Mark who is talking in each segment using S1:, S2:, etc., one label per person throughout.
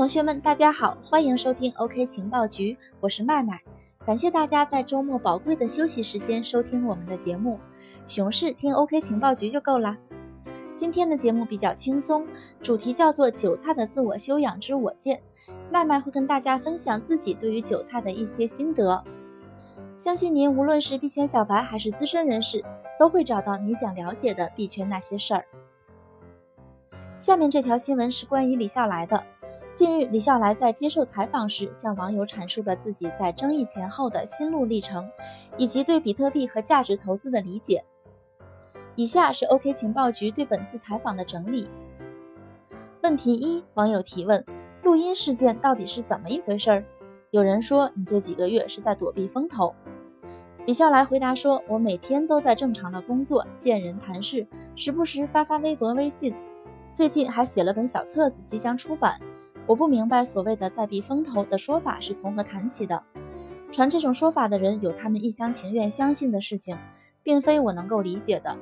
S1: 同学们，大家好，欢迎收听 OK 情报局，我是麦麦。感谢大家在周末宝贵的休息时间收听我们的节目，熊市听 OK 情报局就够了。今天的节目比较轻松，主题叫做“韭菜的自我修养之我见”。麦麦会跟大家分享自己对于韭菜的一些心得，相信您无论是币圈小白还是资深人士，都会找到你想了解的币圈那些事儿。下面这条新闻是关于李笑来的。近日，李笑来在接受采访时向网友阐述了自己在争议前后的心路历程，以及对比特币和价值投资的理解。以下是 OK 情报局对本次采访的整理。问题一：网友提问。录音事件到底是怎么一回事？有人说你这几个月是在躲避风头。李笑来回答说：“我每天都在正常的工作，见人谈事，时不时发发微博、微信。最近还写了本小册子，即将出版。我不明白所谓的在避风头的说法是从何谈起的。传这种说法的人有他们一厢情愿相信的事情，并非我能够理解的。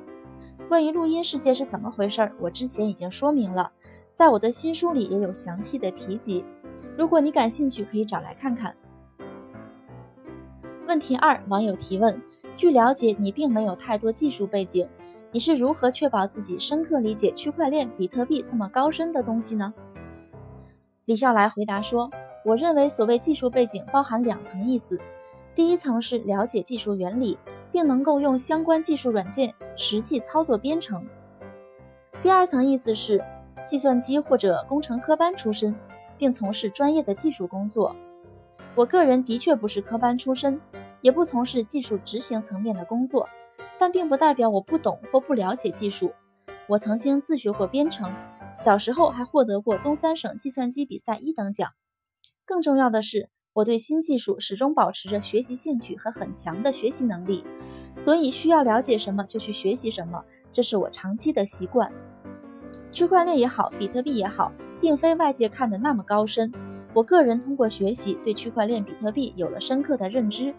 S1: 关于录音事件是怎么回事，我之前已经说明了。”在我的新书里也有详细的提及，如果你感兴趣，可以找来看看。问题二，网友提问：据了解，你并没有太多技术背景，你是如何确保自己深刻理解区块链、比特币这么高深的东西呢？李笑来回答说：我认为所谓技术背景包含两层意思，第一层是了解技术原理，并能够用相关技术软件实际操作编程；第二层意思是。计算机或者工程科班出身，并从事专业的技术工作。我个人的确不是科班出身，也不从事技术执行层面的工作，但并不代表我不懂或不了解技术。我曾经自学过编程，小时候还获得过东三省计算机比赛一等奖。更重要的是，我对新技术始终保持着学习兴趣和很强的学习能力，所以需要了解什么就去学习什么，这是我长期的习惯。区块链也好，比特币也好，并非外界看的那么高深。我个人通过学习，对区块链、比特币有了深刻的认知。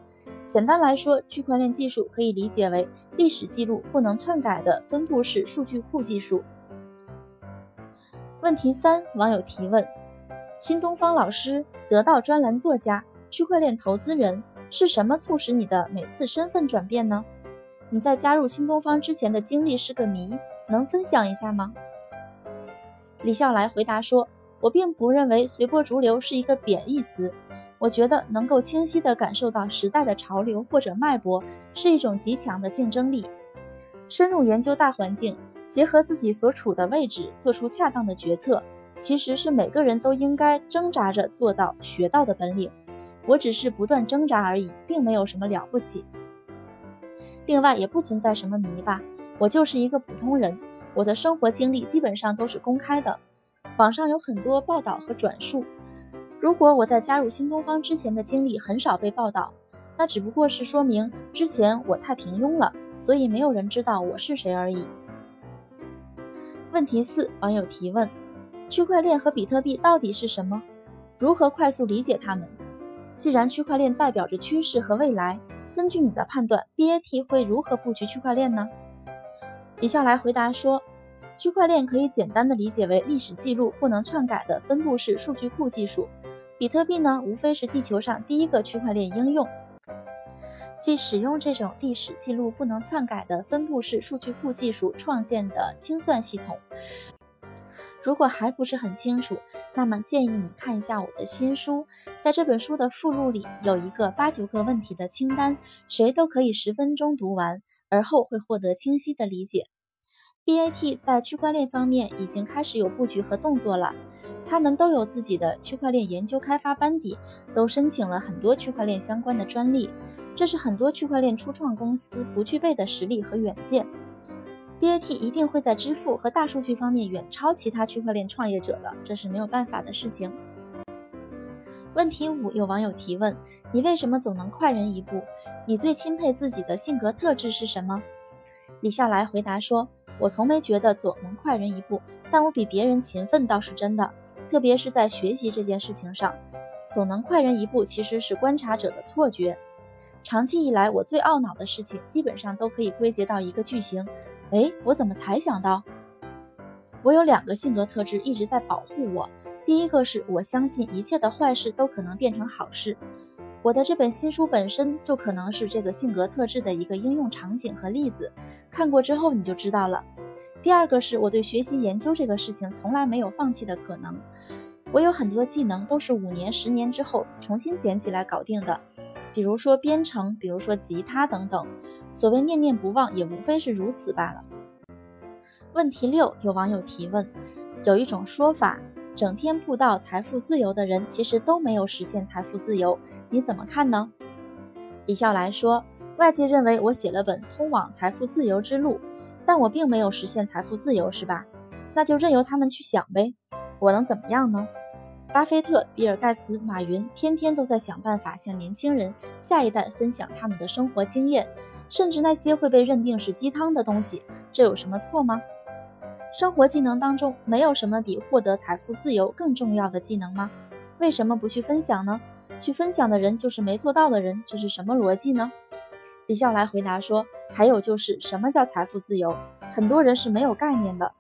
S1: 简单来说，区块链技术可以理解为历史记录不能篡改的分布式数据库技术。问题三，网友提问：新东方老师、得到专栏作家、区块链投资人，是什么促使你的每次身份转变呢？你在加入新东方之前的经历是个谜，能分享一下吗？李笑来回答说：“我并不认为随波逐流是一个贬义词，我觉得能够清晰地感受到时代的潮流或者脉搏是一种极强的竞争力。深入研究大环境，结合自己所处的位置，做出恰当的决策，其实是每个人都应该挣扎着做到、学到的本领。我只是不断挣扎而已，并没有什么了不起。另外，也不存在什么迷吧，我就是一个普通人。”我的生活经历基本上都是公开的，网上有很多报道和转述。如果我在加入新东方之前的经历很少被报道，那只不过是说明之前我太平庸了，所以没有人知道我是谁而已。问题四，网友提问：区块链和比特币到底是什么？如何快速理解它们？既然区块链代表着趋势和未来，根据你的判断，BAT 会如何布局区块链呢？李笑来回答说：“区块链可以简单的理解为历史记录不能篡改的分布式数据库技术。比特币呢，无非是地球上第一个区块链应用，即使用这种历史记录不能篡改的分布式数据库技术创建的清算系统。如果还不是很清楚，那么建议你看一下我的新书，在这本书的附录里有一个八九个问题的清单，谁都可以十分钟读完。”而后会获得清晰的理解。BAT 在区块链方面已经开始有布局和动作了，他们都有自己的区块链研究开发班底，都申请了很多区块链相关的专利，这是很多区块链初创公司不具备的实力和远见。BAT 一定会在支付和大数据方面远超其他区块链创业者的，这是没有办法的事情。问题五，有网友提问：你为什么总能快人一步？你最钦佩自己的性格特质是什么？李笑来回答说：我从没觉得总能快人一步，但我比别人勤奋倒是真的，特别是在学习这件事情上。总能快人一步其实是观察者的错觉。长期以来，我最懊恼的事情基本上都可以归结到一个句型：哎，我怎么才想到？我有两个性格特质一直在保护我。第一个是我相信一切的坏事都可能变成好事。我的这本新书本身就可能是这个性格特质的一个应用场景和例子，看过之后你就知道了。第二个是我对学习研究这个事情从来没有放弃的可能，我有很多技能都是五年、十年之后重新捡起来搞定的，比如说编程，比如说吉他等等。所谓念念不忘，也无非是如此罢了。问题六，有网友提问：有一种说法，整天布道财富自由的人其实都没有实现财富自由，你怎么看呢？李笑来说，外界认为我写了本通往财富自由之路。但我并没有实现财富自由，是吧？那就任由他们去想呗，我能怎么样呢？巴菲特、比尔·盖茨、马云天天都在想办法向年轻人、下一代分享他们的生活经验，甚至那些会被认定是鸡汤的东西，这有什么错吗？生活技能当中没有什么比获得财富自由更重要的技能吗？为什么不去分享呢？去分享的人就是没做到的人，这是什么逻辑呢？李笑来回答说。还有就是什么叫财富自由？很多人是没有概念的。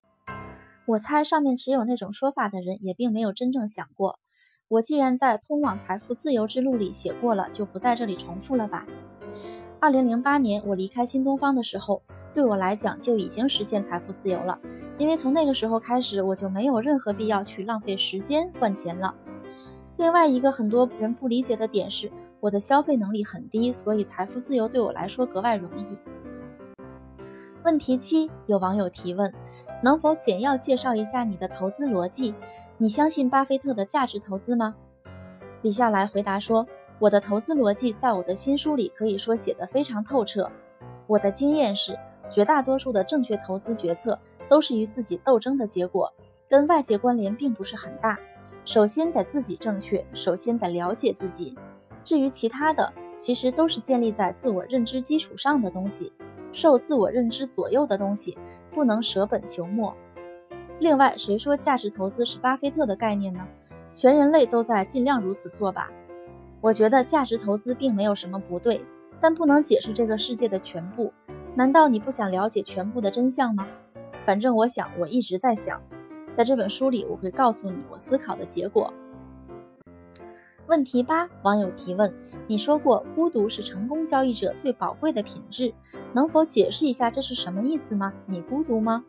S1: 我猜上面持有那种说法的人也并没有真正想过。我既然在通往财富自由之路里写过了，就不在这里重复了吧。二零零八年我离开新东方的时候，对我来讲就已经实现财富自由了，因为从那个时候开始，我就没有任何必要去浪费时间换钱了。另外一个很多人不理解的点是，我的消费能力很低，所以财富自由对我来说格外容易。问题七，有网友提问：能否简要介绍一下你的投资逻辑？你相信巴菲特的价值投资吗？李笑来回答说：“我的投资逻辑在我的新书里可以说写得非常透彻。我的经验是，绝大多数的正确投资决策都是与自己斗争的结果，跟外界关联并不是很大。首先得自己正确，首先得了解自己。至于其他的，其实都是建立在自我认知基础上的东西。”受自我认知左右的东西，不能舍本求末。另外，谁说价值投资是巴菲特的概念呢？全人类都在尽量如此做吧。我觉得价值投资并没有什么不对，但不能解释这个世界的全部。难道你不想了解全部的真相吗？反正我想，我一直在想，在这本书里，我会告诉你我思考的结果。问题八，网友提问：你说过孤独是成功交易者最宝贵的品质，能否解释一下这是什么意思吗？你孤独吗？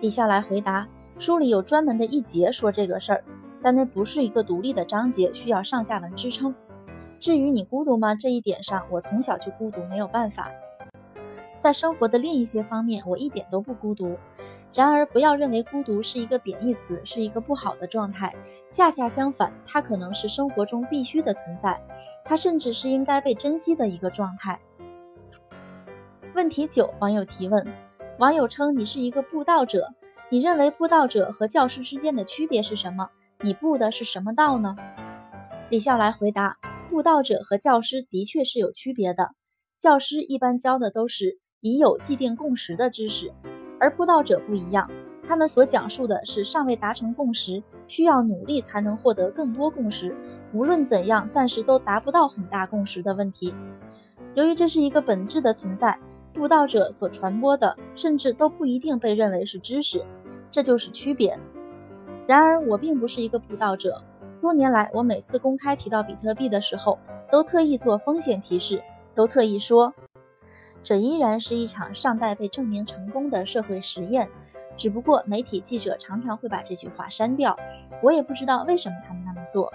S1: 李笑来回答：书里有专门的一节说这个事儿，但那不是一个独立的章节，需要上下文支撑。至于你孤独吗这一点上，我从小就孤独，没有办法。在生活的另一些方面，我一点都不孤独。然而，不要认为孤独是一个贬义词，是一个不好的状态。恰恰相反，它可能是生活中必须的存在，它甚至是应该被珍惜的一个状态。问题九，网友提问：网友称你是一个布道者，你认为布道者和教师之间的区别是什么？你布的是什么道呢？李笑来回答：布道者和教师的确是有区别的。教师一般教的都是已有既定共识的知识。而布道者不一样，他们所讲述的是尚未达成共识，需要努力才能获得更多共识，无论怎样，暂时都达不到很大共识的问题。由于这是一个本质的存在，布道者所传播的甚至都不一定被认为是知识，这就是区别。然而，我并不是一个布道者，多年来，我每次公开提到比特币的时候，都特意做风险提示，都特意说。这依然是一场尚待被证明成功的社会实验，只不过媒体记者常常会把这句话删掉。我也不知道为什么他们那么做。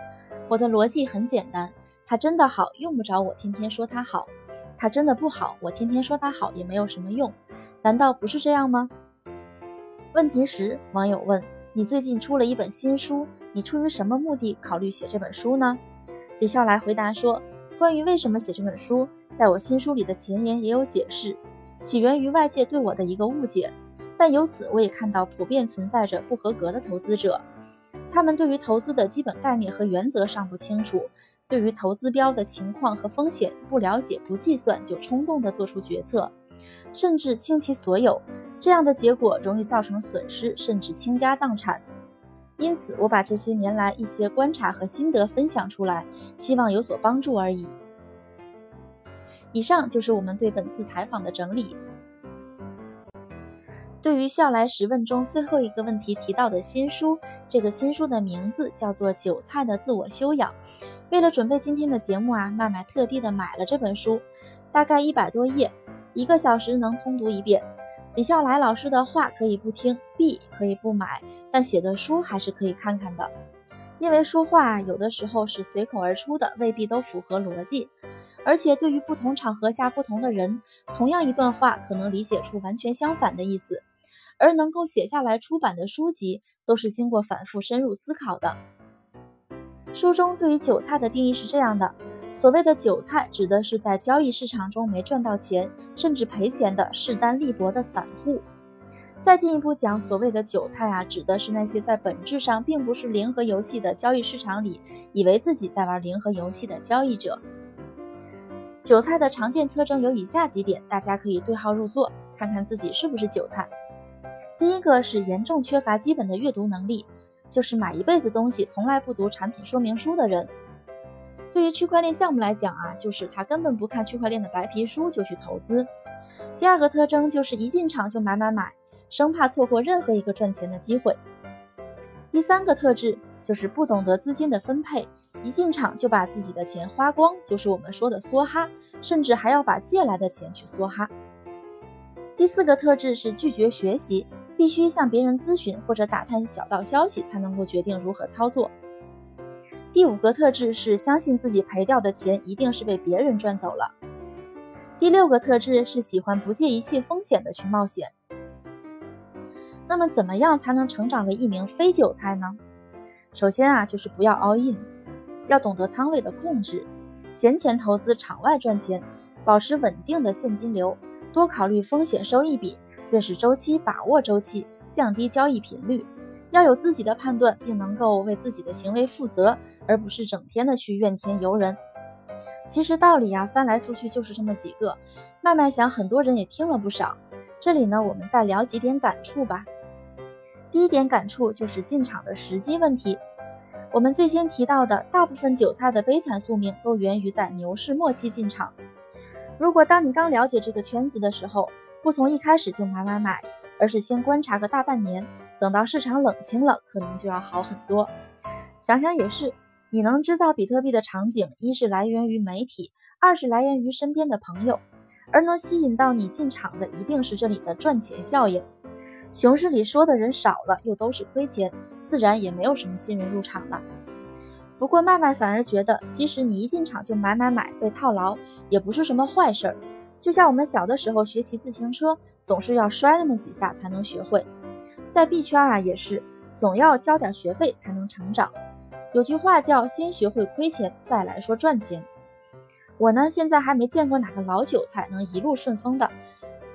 S1: 我的逻辑很简单：它真的好，用不着我天天说它好；它真的不好，我天天说它好也没有什么用。难道不是这样吗？问题十，网友问：你最近出了一本新书，你出于什么目的考虑写这本书呢？李笑来回答说：关于为什么写这本书。在我新书里的前言也有解释，起源于外界对我的一个误解，但由此我也看到普遍存在着不合格的投资者，他们对于投资的基本概念和原则尚不清楚，对于投资标的情况和风险不了解、不计算就冲动地做出决策，甚至倾其所有，这样的结果容易造成损失，甚至倾家荡产。因此，我把这些年来一些观察和心得分享出来，希望有所帮助而已。以上就是我们对本次采访的整理。对于笑来十问中最后一个问题提到的新书，这个新书的名字叫做《韭菜的自我修养》。为了准备今天的节目啊，麦麦特地的买了这本书，大概一百多页，一个小时能通读一遍。李笑来老师的话可以不听，币可以不买，但写的书还是可以看看的。因为说话有的时候是随口而出的，未必都符合逻辑，而且对于不同场合下不同的人，同样一段话可能理解出完全相反的意思。而能够写下来出版的书籍，都是经过反复深入思考的。书中对于韭菜的定义是这样的：所谓的韭菜，指的是在交易市场中没赚到钱，甚至赔钱的势单力薄的散户。再进一步讲，所谓的韭菜啊，指的是那些在本质上并不是零和游戏的交易市场里，以为自己在玩零和游戏的交易者。韭菜的常见特征有以下几点，大家可以对号入座，看看自己是不是韭菜。第一个是严重缺乏基本的阅读能力，就是买一辈子东西从来不读产品说明书的人。对于区块链项目来讲啊，就是他根本不看区块链的白皮书就去投资。第二个特征就是一进场就买买买，生怕错过任何一个赚钱的机会。第三个特质就是不懂得资金的分配，一进场就把自己的钱花光，就是我们说的梭哈，甚至还要把借来的钱去梭哈。第四个特质是拒绝学习。必须向别人咨询或者打探小道消息，才能够决定如何操作。第五个特质是相信自己赔掉的钱一定是被别人赚走了。第六个特质是喜欢不计一切风险的去冒险。那么，怎么样才能成长为一名非韭菜呢？首先啊，就是不要 all in，要懂得仓位的控制，闲钱投资场外赚钱，保持稳定的现金流，多考虑风险收益比。认识周期，把握周期，降低交易频率，要有自己的判断，并能够为自己的行为负责，而不是整天的去怨天尤人。其实道理呀，翻来覆去就是这么几个。慢慢想，很多人也听了不少。这里呢，我们再聊几点感触吧。第一点感触就是进场的时机问题。我们最先提到的，大部分韭菜的悲惨宿命都源于在牛市末期进场。如果当你刚了解这个圈子的时候，不从一开始就买买买，而是先观察个大半年，等到市场冷清了，可能就要好很多。想想也是，你能知道比特币的场景，一是来源于媒体，二是来源于身边的朋友，而能吸引到你进场的，一定是这里的赚钱效应。熊市里说的人少了，又都是亏钱，自然也没有什么新人入场了。不过麦麦反而觉得，即使你一进场就买买买，被套牢，也不是什么坏事儿。就像我们小的时候学骑自行车，总是要摔那么几下才能学会。在币圈啊，也是总要交点学费才能成长。有句话叫“先学会亏钱，再来说赚钱”。我呢，现在还没见过哪个老韭菜能一路顺风的。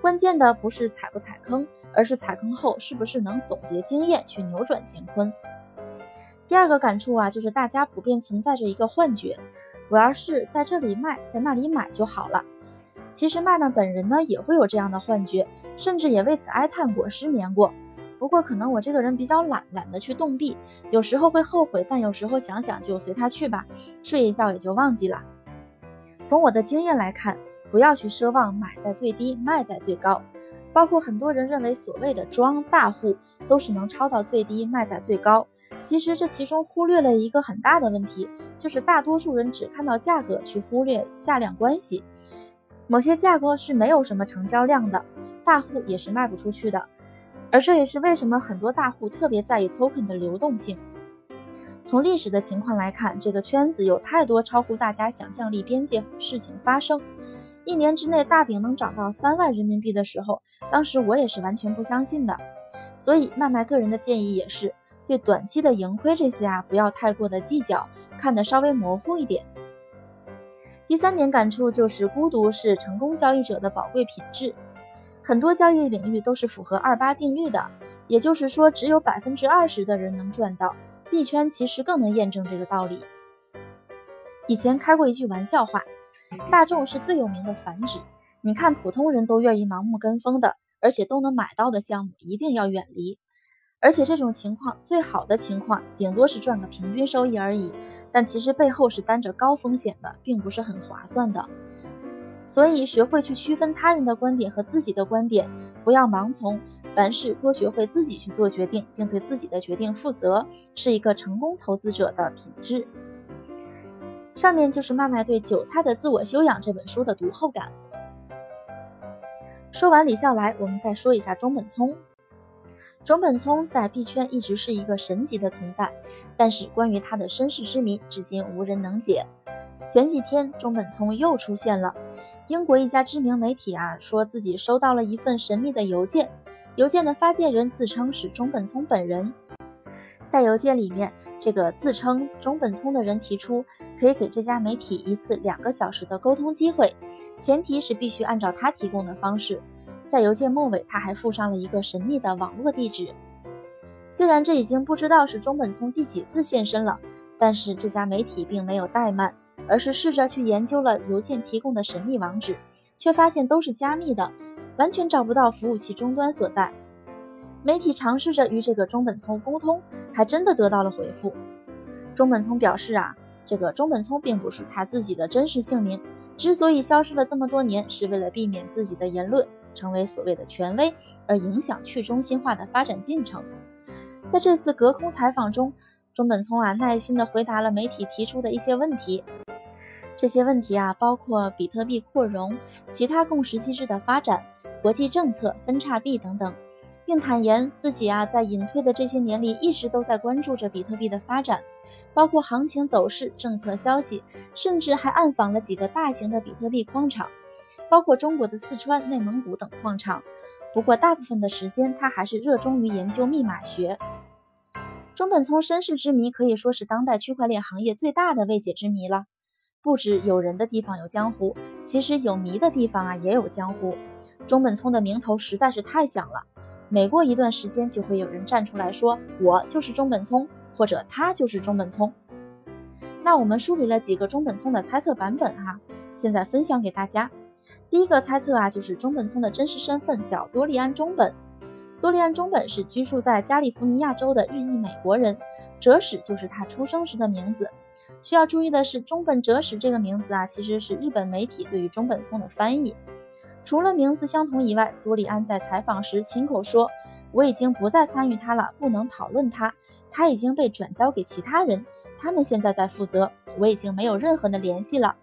S1: 关键的不是踩不踩坑，而是踩坑后是不是能总结经验去扭转乾坤。第二个感触啊，就是大家普遍存在着一个幻觉：我要是在这里卖，在那里买就好了。其实麦麦本人呢也会有这样的幻觉，甚至也为此哀叹过、失眠过。不过可能我这个人比较懒，懒得去动币，有时候会后悔，但有时候想想就随他去吧，睡一觉也就忘记了。从我的经验来看，不要去奢望买在最低，卖在最高。包括很多人认为所谓的庄大户都是能抄到最低，卖在最高。其实这其中忽略了一个很大的问题，就是大多数人只看到价格，去忽略价量关系。某些价格是没有什么成交量的，大户也是卖不出去的，而这也是为什么很多大户特别在意 token 的流动性。从历史的情况来看，这个圈子有太多超乎大家想象力边界事情发生。一年之内大饼能涨到三万人民币的时候，当时我也是完全不相信的。所以麦麦个人的建议也是，对短期的盈亏这些啊，不要太过的计较，看得稍微模糊一点。第三点感触就是，孤独是成功交易者的宝贵品质。很多交易领域都是符合二八定律的，也就是说，只有百分之二十的人能赚到。币圈其实更能验证这个道理。以前开过一句玩笑话：大众是最有名的繁殖。你看，普通人都愿意盲目跟风的，而且都能买到的项目，一定要远离。而且这种情况，最好的情况顶多是赚个平均收益而已，但其实背后是担着高风险的，并不是很划算的。所以学会去区分他人的观点和自己的观点，不要盲从，凡事多学会自己去做决定，并对自己的决定负责，是一个成功投资者的品质。上面就是麦麦对《韭菜的自我修养》这本书的读后感。说完李笑来，我们再说一下中本聪。中本聪在币圈一直是一个神级的存在，但是关于他的身世之谜，至今无人能解。前几天，中本聪又出现了。英国一家知名媒体啊，说自己收到了一份神秘的邮件，邮件的发件人自称是中本聪本人。在邮件里面，这个自称中本聪的人提出，可以给这家媒体一次两个小时的沟通机会，前提是必须按照他提供的方式。在邮件末尾，他还附上了一个神秘的网络地址。虽然这已经不知道是中本聪第几次现身了，但是这家媒体并没有怠慢，而是试着去研究了邮件提供的神秘网址，却发现都是加密的，完全找不到服务器终端所在。媒体尝试着与这个中本聪沟通，还真的得到了回复。中本聪表示啊，这个中本聪并不是他自己的真实姓名，之所以消失了这么多年，是为了避免自己的言论成为所谓的权威，而影响去中心化的发展进程。在这次隔空采访中，中本聪啊耐心地回答了媒体提出的一些问题。这些问题啊包括比特币扩容、其他共识机制的发展、国际政策、分叉币等等。并坦言自己啊，在隐退的这些年里，一直都在关注着比特币的发展，包括行情走势、政策消息，甚至还暗访了几个大型的比特币矿场，包括中国的四川、内蒙古等矿场。不过，大部分的时间他还是热衷于研究密码学。中本聪身世之谜可以说是当代区块链行业最大的未解之谜了。不止有人的地方有江湖，其实有谜的地方啊也有江湖。中本聪的名头实在是太响了。每过一段时间，就会有人站出来说：“我就是中本聪，或者他就是中本聪。”那我们梳理了几个中本聪的猜测版本哈，现在分享给大家。第一个猜测啊，就是中本聪的真实身份叫多利安中本。多利安中本是居住在加利福尼亚州的日裔美国人，哲史就是他出生时的名字。需要注意的是，中本哲史这个名字啊，其实是日本媒体对于中本聪的翻译。除了名字相同以外，多利安在采访时亲口说：“我已经不再参与他了，不能讨论他，他已经被转交给其他人，他们现在在负责，我已经没有任何的联系了。”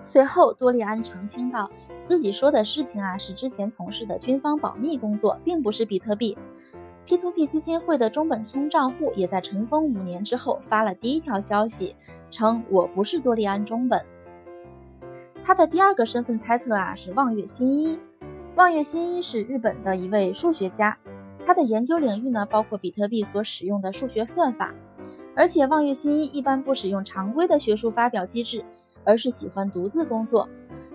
S1: 随后，多利安澄清道：“自己说的事情啊，是之前从事的军方保密工作，并不是比特币。P2P 基金会的中本聪账户也在尘封五年之后发了第一条消息，称我不是多利安中本。”他的第二个身份猜测啊是望月新一。望月新一是日本的一位数学家，他的研究领域呢包括比特币所使用的数学算法。而且望月新一一般不使用常规的学术发表机制，而是喜欢独自工作。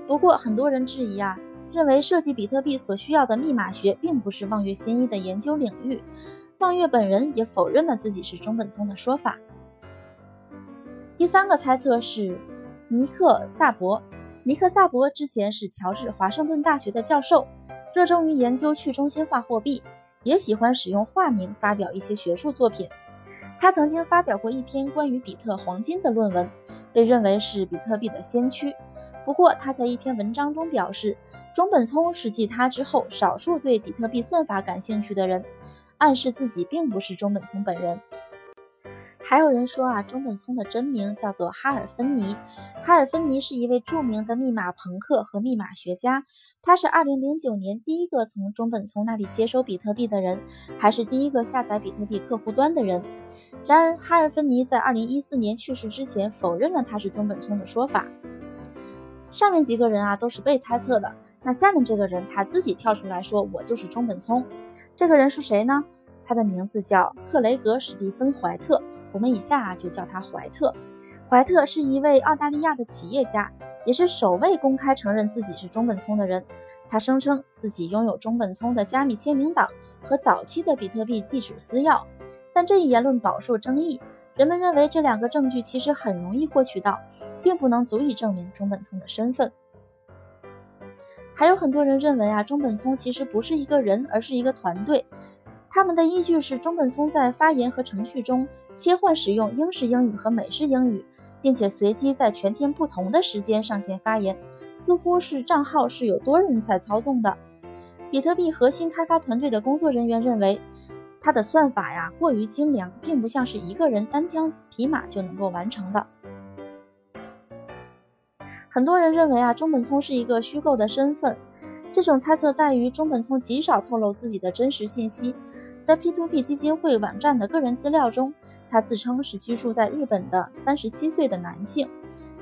S1: 不过很多人质疑啊，认为设计比特币所需要的密码学并不是望月新一的研究领域。望月本人也否认了自己是中本聪的说法。第三个猜测是尼克萨博。尼克萨博之前是乔治华盛顿大学的教授，热衷于研究去中心化货币，也喜欢使用化名发表一些学术作品。他曾经发表过一篇关于比特黄金的论文，被认为是比特币的先驱。不过他在一篇文章中表示，中本聪是继他之后少数对比特币算法感兴趣的人，暗示自己并不是中本聪本人。还有人说啊，中本聪的真名叫做哈尔芬尼。哈尔芬尼是一位著名的密码朋克和密码学家，他是2009年第一个从中本聪那里接收比特币的人，还是第一个下载比特币客户端的人。然而，哈尔芬尼在2014年去世之前否认了他是中本聪的说法。上面几个人啊都是被猜测的，那下面这个人他自己跳出来说我就是中本聪。这个人是谁呢？他的名字叫克雷格·史蒂芬·怀特。我们以下啊就叫他怀特。怀特是一位澳大利亚的企业家，也是首位公开承认自己是中本聪的人。他声称自己拥有中本聪的加密签名档和早期的比特币地址私钥，但这一言论饱受争议。人们认为这两个证据其实很容易获取到，并不能足以证明中本聪的身份。还有很多人认为啊，中本聪其实不是一个人，而是一个团队。他们的依据是中本聪在发言和程序中切换使用英式英语和美式英语，并且随机在全天不同的时间上线发言，似乎是账号是有多人在操纵的。比特币核心开发团队的工作人员认为，它的算法呀过于精良，并不像是一个人单枪匹马就能够完成的。很多人认为啊，中本聪是一个虚构的身份。这种猜测在于中本聪极少透露自己的真实信息。在 P2P 基金会网站的个人资料中，他自称是居住在日本的三十七岁的男性。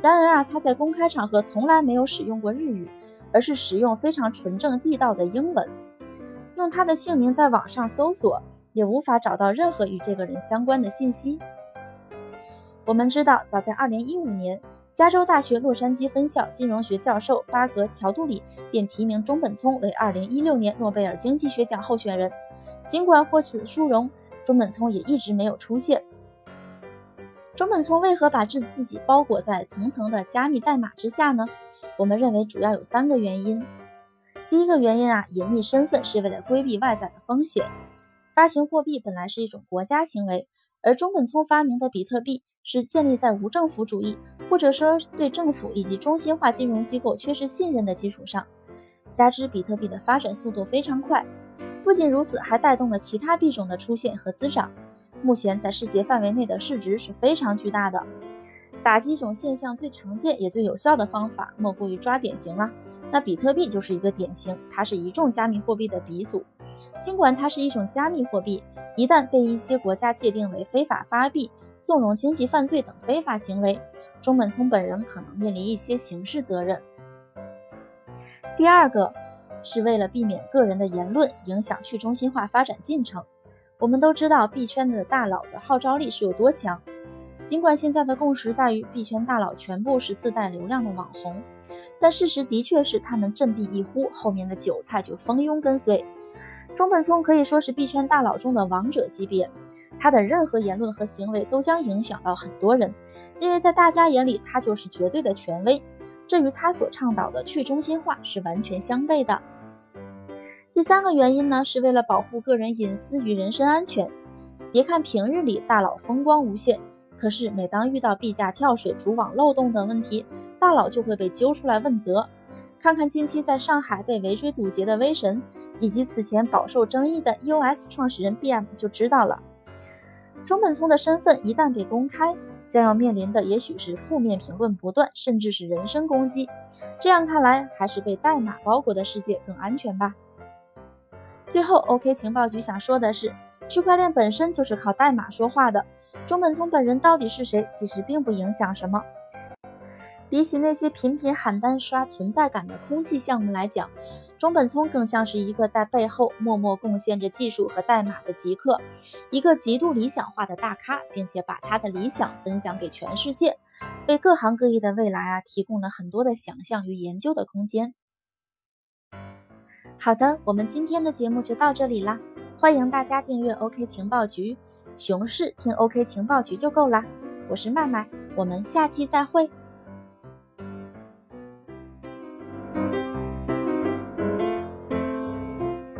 S1: 然而啊，他在公开场合从来没有使用过日语，而是使用非常纯正地道的英文。用他的姓名在网上搜索，也无法找到任何与这个人相关的信息。我们知道，早在2015年。加州大学洛杉矶分校金融学教授巴格乔杜里便提名中本聪为2016年诺贝尔经济学奖候选人。尽管获此殊荣，中本聪也一直没有出现。中本聪为何把自自己包裹在层层的加密代码之下呢？我们认为主要有三个原因。第一个原因啊，隐匿身份是为了规避外在的风险。发行货币本来是一种国家行为。而中本聪发明的比特币是建立在无政府主义，或者说对政府以及中心化金融机构缺失信任的基础上，加之比特币的发展速度非常快，不仅如此，还带动了其他币种的出现和滋长。目前在世界范围内的市值是非常巨大的。打击一种现象最常见也最有效的方法，莫过于抓典型了。那比特币就是一个典型，它是一众加密货币的鼻祖。尽管它是一种加密货币，一旦被一些国家界定为非法发币、纵容经济犯罪等非法行为，中本聪本人可能面临一些刑事责任。第二个是为了避免个人的言论影响去中心化发展进程。我们都知道币圈的大佬的号召力是有多强，尽管现在的共识在于币圈大佬全部是自带流量的网红，但事实的确是他们振臂一呼，后面的韭菜就蜂拥跟随。中本聪可以说是币圈大佬中的王者级别，他的任何言论和行为都将影响到很多人，因为在大家眼里他就是绝对的权威，这与他所倡导的去中心化是完全相悖的。第三个原因呢，是为了保护个人隐私与人身安全。别看平日里大佬风光无限，可是每当遇到币价跳水、主网漏洞等问题，大佬就会被揪出来问责。看看近期在上海被围追堵截的威神，以及此前饱受争议的 EOS 创始人 BM 就知道了。中本聪的身份一旦被公开，将要面临的也许是负面评论不断，甚至是人身攻击。这样看来，还是被代码包裹的世界更安全吧。最后，OK 情报局想说的是，区块链本身就是靠代码说话的。中本聪本人到底是谁，其实并不影响什么。比起那些频频喊单刷存在感的空气项目来讲，中本聪更像是一个在背后默默贡献着技术和代码的极客，一个极度理想化的大咖，并且把他的理想分享给全世界，为各行各业的未来啊提供了很多的想象与研究的空间。好的，我们今天的节目就到这里啦，欢迎大家订阅 OK 情报局，熊市听 OK 情报局就够啦。我是麦麦，我们下期再会。